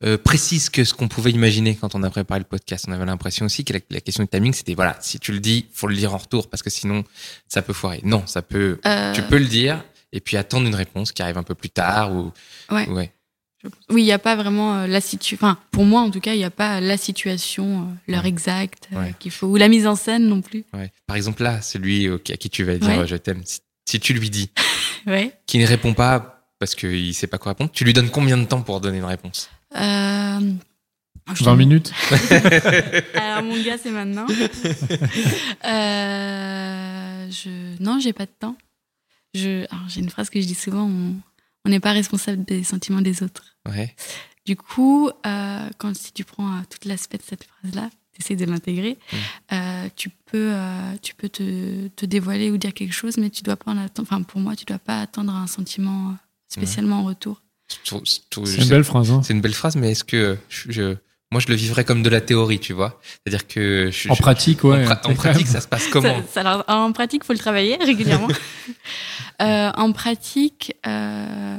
euh, précise que ce qu'on pouvait imaginer quand on a préparé le podcast. On avait l'impression aussi que la, la question du timing, c'était voilà, si tu le dis, faut le dire en retour parce que sinon ça peut foirer. Non, ça peut. Euh, Tu peux le dire et puis attendre une réponse qui arrive un peu plus tard ou. Ouais. ouais. Oui, il n'y a pas vraiment euh, la situation. Enfin, pour moi, en tout cas, il n'y a pas la situation, euh, l'heure Ouais. exacte euh, Ouais. qu'il faut, ou la mise en scène non plus. ouais. Par exemple là, celui à qui tu vas dire Ouais. je t'aime, si, si tu lui dis, Ouais. qui ne répond pas parce qu'il sait pas quoi répondre, tu lui donnes combien de temps pour donner une réponse? Euh, je 20 te- minutes. Alors mon gars, c'est maintenant. Euh, je... Non, j'ai pas de temps. Je... alors, J'ai une phrase que je dis souvent, on on n'est pas responsable des sentiments des autres. Ouais. Du coup, euh, quand si tu prends euh, tout l'aspect de cette phrase-là, tu essaies de l'intégrer, Mm. euh, tu peux, euh, tu peux te, te dévoiler ou dire quelque chose, mais tu dois pas en attendre. Enfin, pour moi, tu dois pas attendre un sentiment spécialement en retour. C'est une belle phrase. Hein. C'est une belle phrase, mais est-ce que je, je- moi je le vivrais comme de la théorie, tu vois C'est-à-dire que je, En je- pratique, en ouais. pra- en pratique, ça se passe comment Ça- ça- alors, en pratique, faut le travailler régulièrement. Euh, en pratique, euh,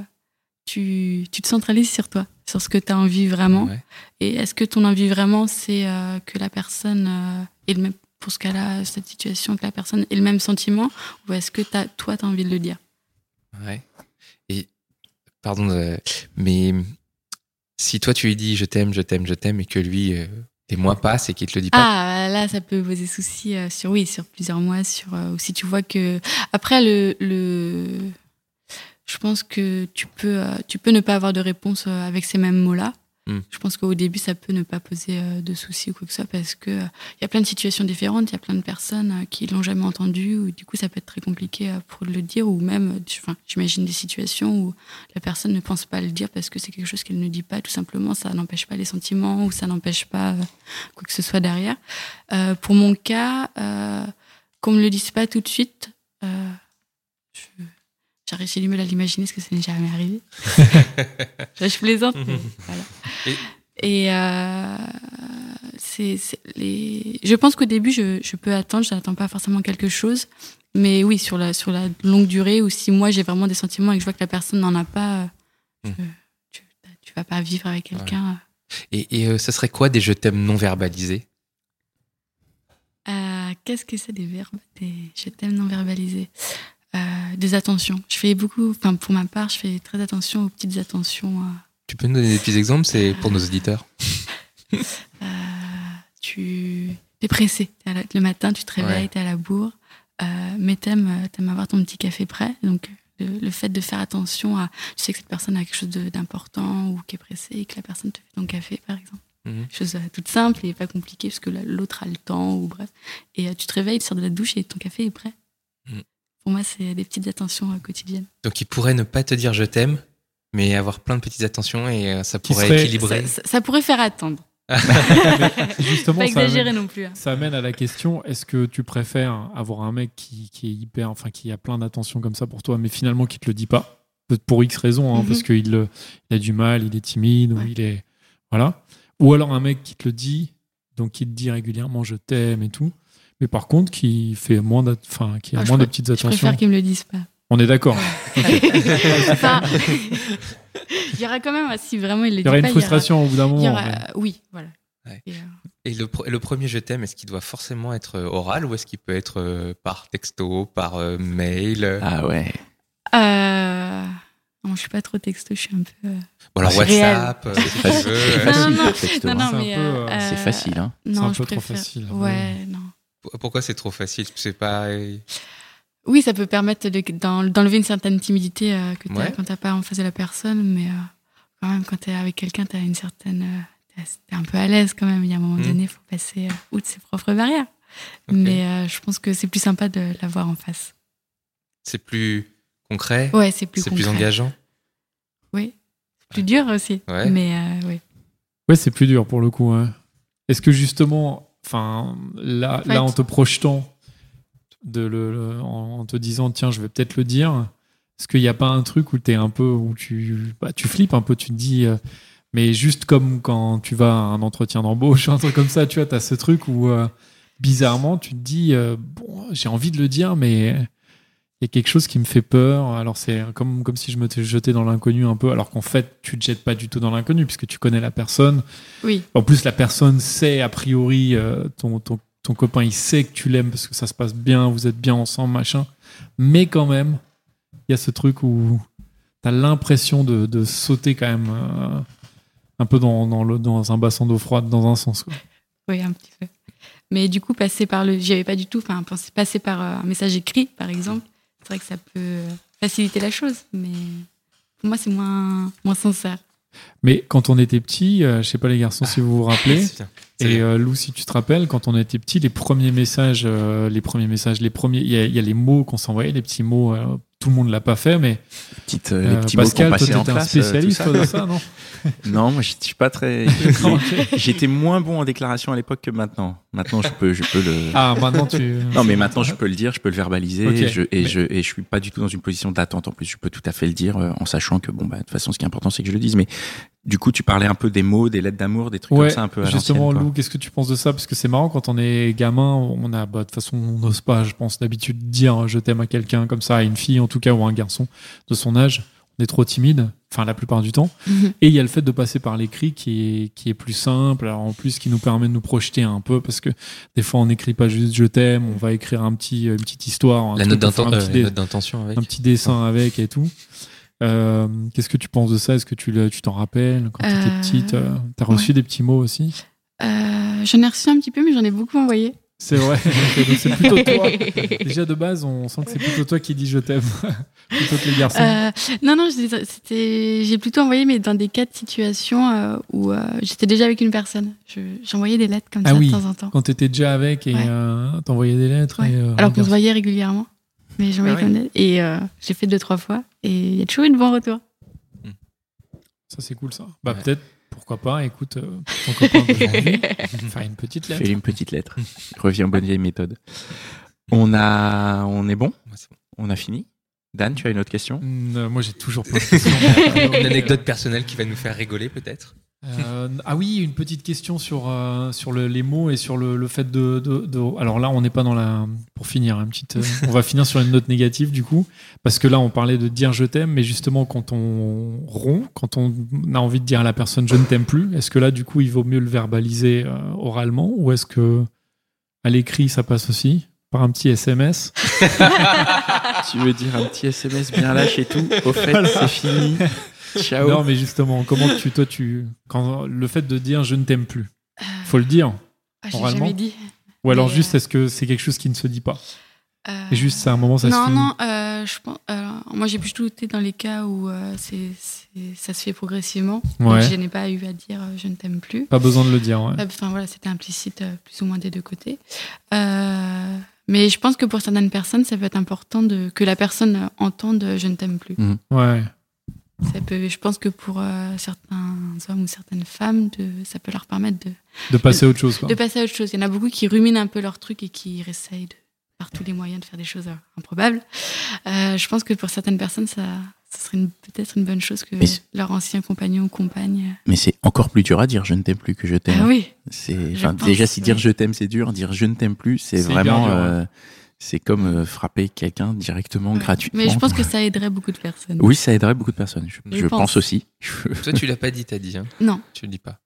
tu, tu te centralises sur toi, sur ce que tu as envie vraiment. Ouais. Et est-ce que ton envie vraiment, c'est euh, que la personne euh, ait le même, pour ce cas-là, cette situation, que la personne ait le même sentiment, ou est-ce que toi, tu as envie de le dire? Ouais. Et pardon, euh, mais si toi tu lui dis je t'aime, je t'aime, je t'aime, et que lui euh, des mois passent et qu'il te le dit pas, Ah, là, ça peut poser souci euh, sur, oui, sur plusieurs mois, sur, euh, ou si tu vois que. Après, le. le... Je pense que tu peux, euh, tu peux ne pas avoir de réponse avec ces mêmes mots-là. Mm. Je pense qu'au début, ça peut ne pas poser euh, de soucis ou quoi que ce soit parce que euh, il y a plein de situations différentes, il y a plein de personnes euh, qui l'ont jamais entendu ou du coup, ça peut être très compliqué pour le dire ou même, enfin, j'imagine des situations où la personne ne pense pas le dire parce que c'est quelque chose qu'elle ne dit pas tout simplement. Ça n'empêche pas les sentiments ou ça n'empêche pas quoi que ce soit derrière. Euh, pour mon cas, euh, qu'on me le dise pas tout de suite, euh, je- j'ai du mal à l'imaginer parce que ça n'est jamais arrivé. je, plaisante, mais voilà. Et, euh, c'est, les... je pense qu'au début, je, je peux attendre, je n'attends pas forcément quelque chose. Mais oui, sur la, sur la longue durée, ou si moi j'ai vraiment des sentiments et que je vois que la personne n'en a pas, euh, je- tu, tu vas pas vivre avec quelqu'un. Et, et euh, ce serait quoi des je t'aime non verbalisés? Euh, qu'est-ce que c'est des verbes des Je t'aime non verbalisés? Euh, Des attentions. Je fais beaucoup, enfin pour ma part, je fais très attention aux petites attentions. euh, Tu peux nous donner des petits exemples C'est pour nos auditeurs? Euh, tu es pressé. La- le matin, tu te réveilles, Ouais. tu es à la bourre, mais t'aimes t'aimes avoir ton petit café prêt. Donc, le, le fait de faire attention à. Tu sais que cette personne a quelque chose d'important ou qui est pressée et que la personne te fait ton café, par exemple. Mhm. Chose toute simple et pas compliquée parce que la- l'autre a le temps ou bref. Et tu te réveilles, tu sors de la douche et ton café est prêt. Mhm. Pour moi, c'est des petites attentions euh, quotidiennes. Donc il pourrait ne pas te dire je t'aime, mais avoir plein de petites attentions et euh, ça pourrait serait- équilibrer. Ça, ça- ça pourrait faire attendre. Justement, Pas ça exagérer non plus. hein. ça amène à la question est-ce que tu préfères avoir un mec qui, qui est hyper, enfin, qui a plein d'attention comme ça pour toi, mais finalement qui te le dit pas? Peut-être Pour X raisons, hein, Mhm. parce qu'il euh, il a du mal, il est timide, ou il est. Voilà. Ou alors un mec qui te le dit, donc qui te dit régulièrement je t'aime et tout, mais par contre qui fait moins, enfin, qui a Ah, je moins de petites Je attentions. préfère qu'ils me le disent pas. On est d'accord. Enfin, il y aura quand même, si vraiment il le Il dit y aurait pas, une frustration au bout d'un Il y moment. aura, il y mais- aura- oui, voilà. Ouais. Et, euh, Et le, pr- le premier je t'aime, est-ce qu'il doit forcément être euh, oral ou est-ce qu'il peut être euh, par texto, par euh, mail? Ah ouais. euh, non, je suis pas trop texto, je suis un peu. Ou alors c'est. WhatsApp, facile. C'est. Non, facile, non, non, C'est mais peu, euh, euh, C'est facile, hein. Non, un je peu trop préfère- facile. Ouais, non. Pourquoi c'est trop facile? C'est pas. Oui, ça peut permettre de- d'en- d'enlever une certaine timidité euh, que t'as Ouais. quand t'as pas en face de la personne, mais euh, quand même, quand t'es avec quelqu'un, t'as une certaine. euh, t'es- un peu à l'aise quand même. Il y a un moment Mhm. donné, il faut passer euh, outre ses propres barrières. Mais euh, je pense que c'est plus sympa de l'avoir en face. C'est plus concret, Ouais, c'est plus c'est plus engageant? Oui. Plus dur aussi. Ouais. Mais euh, oui. Ouais, c'est plus dur pour le coup. hein. Est-ce que justement, enfin, là, Ouais. là, en te projetant, de le, le- en, en te disant, tiens, je vais peut-être le dire, est-ce qu'il n'y a pas un truc où un peu, où tu, bah, tu flippes un peu, tu te dis, euh, mais juste comme quand tu vas à un entretien d'embauche, un truc comme ça, tu vois, t'as ce truc où, euh, bizarrement, tu te dis, euh, bon, j'ai envie de le dire, mais il y a quelque chose qui me fait peur. Alors c'est comme, comme si je me jetais dans l'inconnu un peu, alors qu'en fait, tu te jettes pas du tout dans l'inconnu, puisque tu connais la personne. Oui. En plus, la personne sait, a priori, euh, ton, ton, ton copain, il sait que tu l'aimes parce que ça se passe bien, vous êtes bien ensemble, machin. Mais quand même, il y a ce truc où tu as l'impression de, de sauter quand même euh, un peu dans, dans, le, dans un bassin d'eau froide, dans un sens. Quoi. Oui, un petit peu. Mais du coup, passer par le. J'y avais pas du tout. Enfin, passer par euh, un message écrit, par exemple, c'est vrai que ça peut euh, faciliter la chose. Mais pour moi, c'est moins, moins sincère. Mais quand on était petit, euh, je sais pas les garçons si vous vous rappelez, bien. C'est Et euh, Lou, si tu te rappelles, quand on était petit, les premiers messages, euh, les premiers messages, les premiers, il y, a- il y a les mots qu'on s'envoyait, les petits mots. Euh, tout le monde l'a pas fait, mais Petites, euh, euh, les petits mots Pascal, qu'on toi, passait en un classe. euh, spécialiste ça. de ça, non Non, moi, je suis pas très. J'étais moins bon en déclaration à l'époque que maintenant. Maintenant, je peux, je peux le. Ah, maintenant tu. Non, mais maintenant, je peux le dire, je peux le verbaliser, et, je, et, Mais- je, et je suis pas du tout dans une position d'attente. En plus, je peux tout à fait le dire euh, en sachant que, bon, bah, de toute façon, ce qui est important, c'est que je le dise. Mais du coup, tu parlais un peu des mots, des lettres d'amour, des trucs Ouais, comme ça, un peu à justement. Lou, qu'est-ce que tu penses de ça? Parce que c'est marrant quand on est gamin, on a, bah, de toute façon, on n'ose pas, je pense, d'habitude dire je t'aime à quelqu'un comme ça, à une fille en tout cas, ou un garçon de son âge. On est trop timide, enfin la plupart du temps. Mhm. Et il y a le fait de passer par l'écrit qui est, qui est plus simple, alors en plus qui nous permet de nous projeter un peu, parce que des fois on n'écrit pas juste je t'aime, on va écrire un petit, une petite histoire, un, La truc note euh, note d'intention avec. un petit dessin avec et tout. Euh, Qu'est-ce que tu penses de ça? Est-ce que tu t'en rappelles quand tu étais Euh, petite? Euh, T'as reçu des petits mots aussi? Euh, j'en ai reçu un petit peu, mais j'en ai beaucoup envoyé. C'est vrai. Donc c'est plutôt toi. Déjà de base, on sent que c'est plutôt toi qui dis je t'aime plutôt que les garçons. Euh, non, non, j'ai plutôt envoyé, mais dans des cas de situation euh, où euh, j'étais déjà avec une personne. Je- J'envoyais des lettres comme Ah ça oui. de temps en temps. Quand t'étais déjà avec et Ouais. euh, t'envoyais des lettres. Ouais. et, euh, Alors qu'on se voyait régulièrement. Mais j'envoyais Ah comme des- Et euh, j'ai fait deux, trois fois. Et il y a toujours eu de bons retours. Ça c'est cool ça. Bah Ouais. peut-être, pourquoi pas, écoute, euh, ton copain faire une petite lettre. Fais une petite lettre. Reviens aux bonnes vieilles méthodes. On a, on est bon? On a fini? Dan, tu as une autre question? Euh, moi j'ai toujours plein de questions. Une anecdote personnelle qui va nous faire rigoler peut-être? Euh, ah oui, une petite question sur, euh, sur le- les mots et sur le, le fait de, de- de- Alors là, on n'est pas dans la. Pour finir, une petite, euh, on va finir sur une note négative du coup, parce que là, on parlait de dire je t'aime, mais justement, quand on rompt, quand on a envie de dire à la personne je ne t'aime plus, est-ce que là, du coup, il vaut mieux le verbaliser oralement ou est-ce que à l'écrit ça passe aussi par un petit SMS Tu veux dire un petit SMS bien lâche et tout? Au fait, Voilà. c'est fini. Ciao. Non, mais justement, comment tu, toi, tu, quand le fait de dire je ne t'aime plus, faut le dire. Ah, j'ai jamais dit. Ou alors Mais, juste, euh, est-ce que c'est quelque chose qui ne se dit pas? Euh, Et juste, c'est un moment, ça se non, finit. non, euh, je pense. alors, moi, j'ai plutôt été dans les cas où euh, c'est, ça se fait progressivement. Ouais. Donc, je n'ai pas eu à dire euh, je ne t'aime plus. Pas besoin de le dire, ouais. Euh, Enfin, voilà, c'était implicite euh, plus ou moins des deux côtés. Euh, mais je pense que pour certaines personnes, ça peut être important de, que la personne euh, entende euh, je ne t'aime plus. Ouais. Ça peut, je pense que pour euh, certains hommes ou certaines femmes, de, ça peut leur permettre de, De passer à autre chose, quoi. de passer à autre chose. Il y en a beaucoup qui ruminent un peu leur truc et qui essayent de, par tous les moyens de faire des choses euh, improbables. Euh, je pense que pour certaines personnes, ça, ça serait peut-être une bonne chose que leur ancien compagnon ou compagne. Mais c'est encore plus dur à dire je ne t'aime plus que je t'aime. Ah oui, C'est Je enfin, pense, déjà si dire je t'aime c'est dur, dire je ne t'aime plus c'est vraiment c'est comme euh, frapper quelqu'un directement Ouais. gratuitement. mais je pense que ça aiderait beaucoup de personnes. oui ça aiderait beaucoup de personnes. Je, Je je pense. pense. aussi. Toi, tu l'as pas dit, t'as dit. Hein. Non, Tu le dis pas.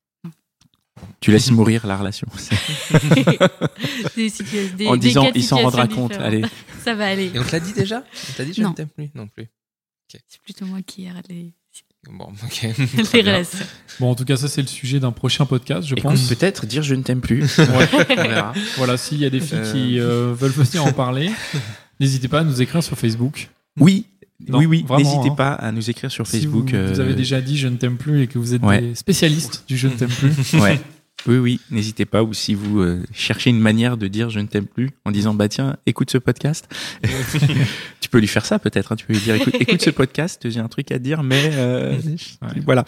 tu laisses mourir la relation des des- en disant il s'en rendra compte. Allez, Ça va aller. Et on te l'a dit déjà? On t'a dit je ne t'aime plus Non plus. C'est plutôt moi qui arrête les, Bon, ok. les relations. Bon, en tout cas, ça, c'est le sujet d'un prochain podcast, je Écoute, pense. peut-être dire je ne t'aime plus. Ouais. On verra. Voilà, s'il y a des filles Euh. qui euh, veulent venir en parler, n'hésitez pas à nous écrire sur Facebook. Oui, Non, oui, oui. vraiment, N'hésitez hein. pas à nous écrire sur Si Facebook. vous, vous avez euh, déjà dit je ne t'aime plus et que vous êtes Ouais. des spécialistes du je ne t'aime plus. Ouais. Oui, oui, n'hésitez pas. Ou si vous euh, cherchez une manière de dire je ne t'aime plus en disant bah tiens, écoute ce podcast. tu peux lui faire ça peut-être. hein. Tu peux lui dire écoute, écoute ce podcast, j'ai un truc à te dire, mais euh, Ouais. voilà.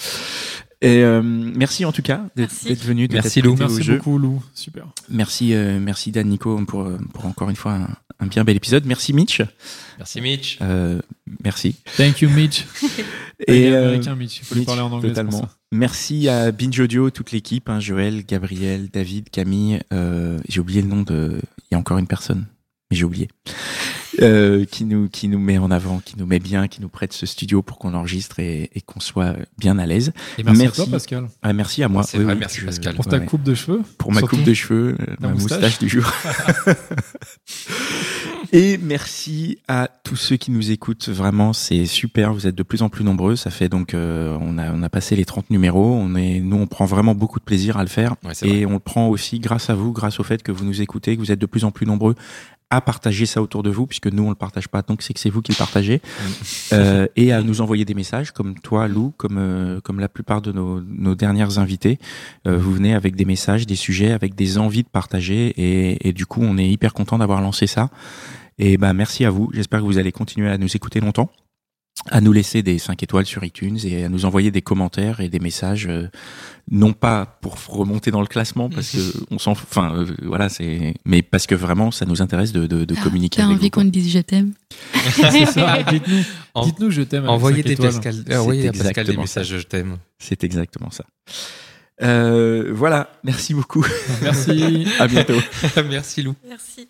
Et euh, merci en tout cas d'être venu. de Merci, Lou. au Merci jeu. beaucoup, Lou. Super. Merci, euh, merci Dan Nico pour pour encore une fois un, un bien bel épisode. Merci Mitch. Merci, Mitch. Euh, merci. Thank you, Mitch. Et euh, américain, Mitch. Il faut lui parler en anglais. Totalement. ça. Merci à Binge Audio, toute l'équipe, hein, Joël, Gabriel, David, Camille. euh, j'ai oublié le nom de. Il y a encore une personne, mais j'ai oublié. Euh, qui nous qui nous met en avant, qui nous met bien, qui nous prête ce studio pour qu'on enregistre et, et qu'on soit bien à l'aise. Et merci, Merci. à toi, Pascal. Ah, merci à moi. C'est vrai, merci, Pascal. Pour ta ouais. coupe de cheveux. Pour ma coupe de cheveux, euh, ma moustache. moustache du jour. Et merci à tous ceux qui nous écoutent. Vraiment, c'est super. Vous êtes de plus en plus nombreux. Ça fait donc, euh, on a on a passé les 30 numéros. On est, nous, on prend vraiment beaucoup de plaisir à le faire. Ouais, c'est Et vrai. on le prend aussi grâce à vous, grâce au fait que vous nous écoutez, que vous êtes de plus en plus nombreux à partager ça autour de vous, puisque nous on le partage pas, donc c'est que c'est vous qui le partagez, euh, et à nous envoyer des messages, comme toi Lou, comme euh, comme la plupart de nos, nos dernières invités, Euh, vous venez avec des messages, des sujets, avec des envies de partager, et, et du coup on est hyper content d'avoir lancé ça. Et ben merci à vous. J'espère que vous allez continuer à nous écouter longtemps, à nous laisser des 5 étoiles sur iTunes et à nous envoyer des commentaires et des messages, euh, non pas pour remonter dans le classement parce que on s'en, enfin euh, voilà c'est, mais parce que vraiment ça nous intéresse de, de, de Ah, communiquer T'as envie qu'on te dise je t'aime C'est ça. Dites-nous, En- dites-nous je t'aime. Envoyez cinq des. Pascal, C'est envoyez à Pascal des messages je t'aime. C'est exactement ça. Euh, voilà, merci beaucoup. Merci. à bientôt. Merci Lou. Merci.